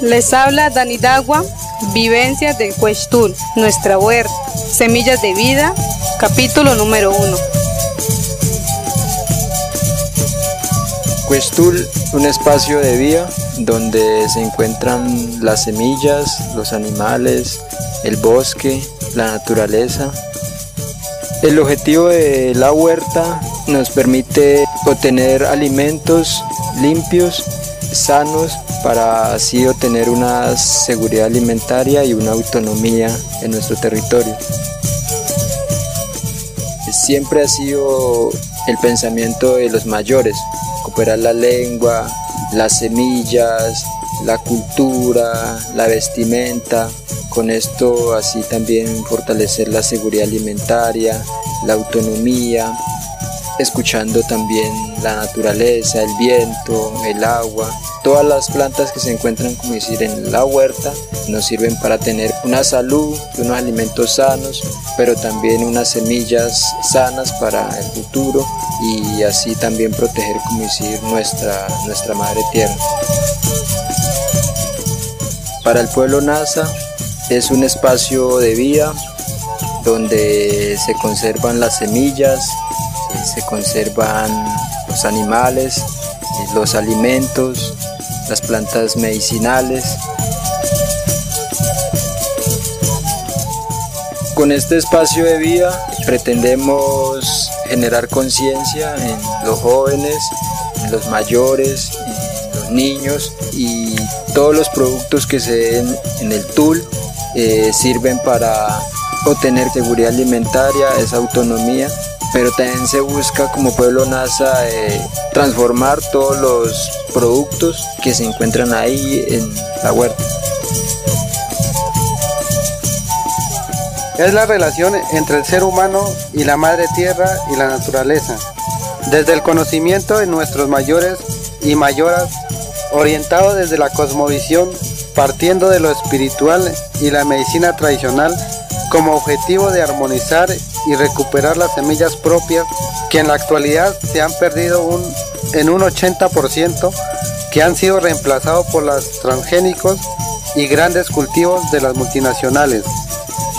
Les habla Dani Dagua, Vivencias de Cuestul, Nuestra Huerta, Semillas de Vida, capítulo número 1. Cuestul, un espacio de vida donde se encuentran las semillas, los animales, el bosque, la naturaleza. El objetivo de la huerta nos permite obtener alimentos limpios, sanos, para así obtener una seguridad alimentaria y una autonomía en nuestro territorio. Siempre ha sido el pensamiento de los mayores, recuperar la lengua, las semillas, la cultura, la vestimenta, con esto así también fortalecer la seguridad alimentaria, la autonomía, escuchando también la naturaleza, el viento, el agua. Todas las plantas que se encuentran, como decir, en la huerta nos sirven para tener una salud, unos alimentos sanos, pero también unas semillas sanas para el futuro y así también proteger, como decir, nuestra, nuestra madre tierra. Para el pueblo NASA es un espacio de vida donde se conservan las semillas, se conservan los animales, los alimentos, las plantas medicinales. Con este espacio de vida pretendemos generar conciencia en los jóvenes, en los mayores, en los niños y todos los productos que se den en el TUL eh, sirven para obtener seguridad alimentaria, esa autonomía pero también se busca como pueblo NASA eh, transformar todos los productos que se encuentran ahí en la huerta. Es la relación entre el ser humano y la madre tierra y la naturaleza. Desde el conocimiento de nuestros mayores y mayoras, orientado desde la cosmovisión, partiendo de lo espiritual y la medicina tradicional, como objetivo de armonizar y recuperar las semillas propias que en la actualidad se han perdido en un 80%, que han sido reemplazados por los transgénicos y grandes cultivos de las multinacionales,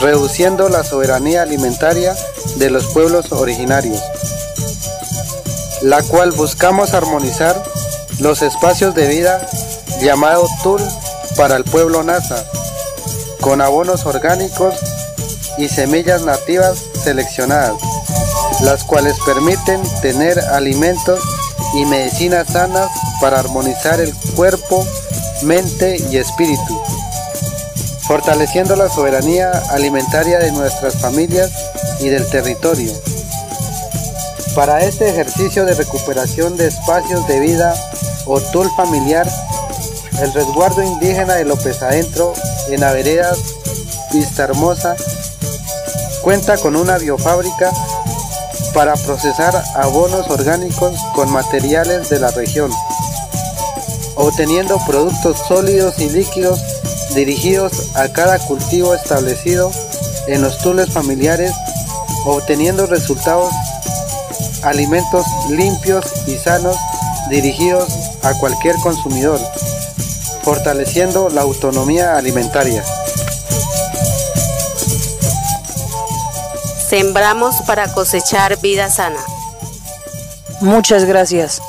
reduciendo la soberanía alimentaria de los pueblos originarios, la cual buscamos armonizar los espacios de vida llamado TUL para el pueblo NASA, con abonos orgánicos y semillas nativas seleccionadas, las cuales permiten tener alimentos y medicinas sanas para armonizar el cuerpo, mente y espíritu, fortaleciendo la soberanía alimentaria de nuestras familias y del territorio. Para este ejercicio de recuperación de espacios de vida o tool familiar, el resguardo indígena de López Adentro en la vereda Vista Hermosa Cuenta con una biofábrica para procesar abonos orgánicos con materiales de la región, obteniendo productos sólidos y líquidos dirigidos a cada cultivo establecido en los tules familiares, obteniendo resultados alimentos limpios y sanos dirigidos a cualquier consumidor, fortaleciendo la autonomía alimentaria. Sembramos para cosechar vida sana. Muchas gracias.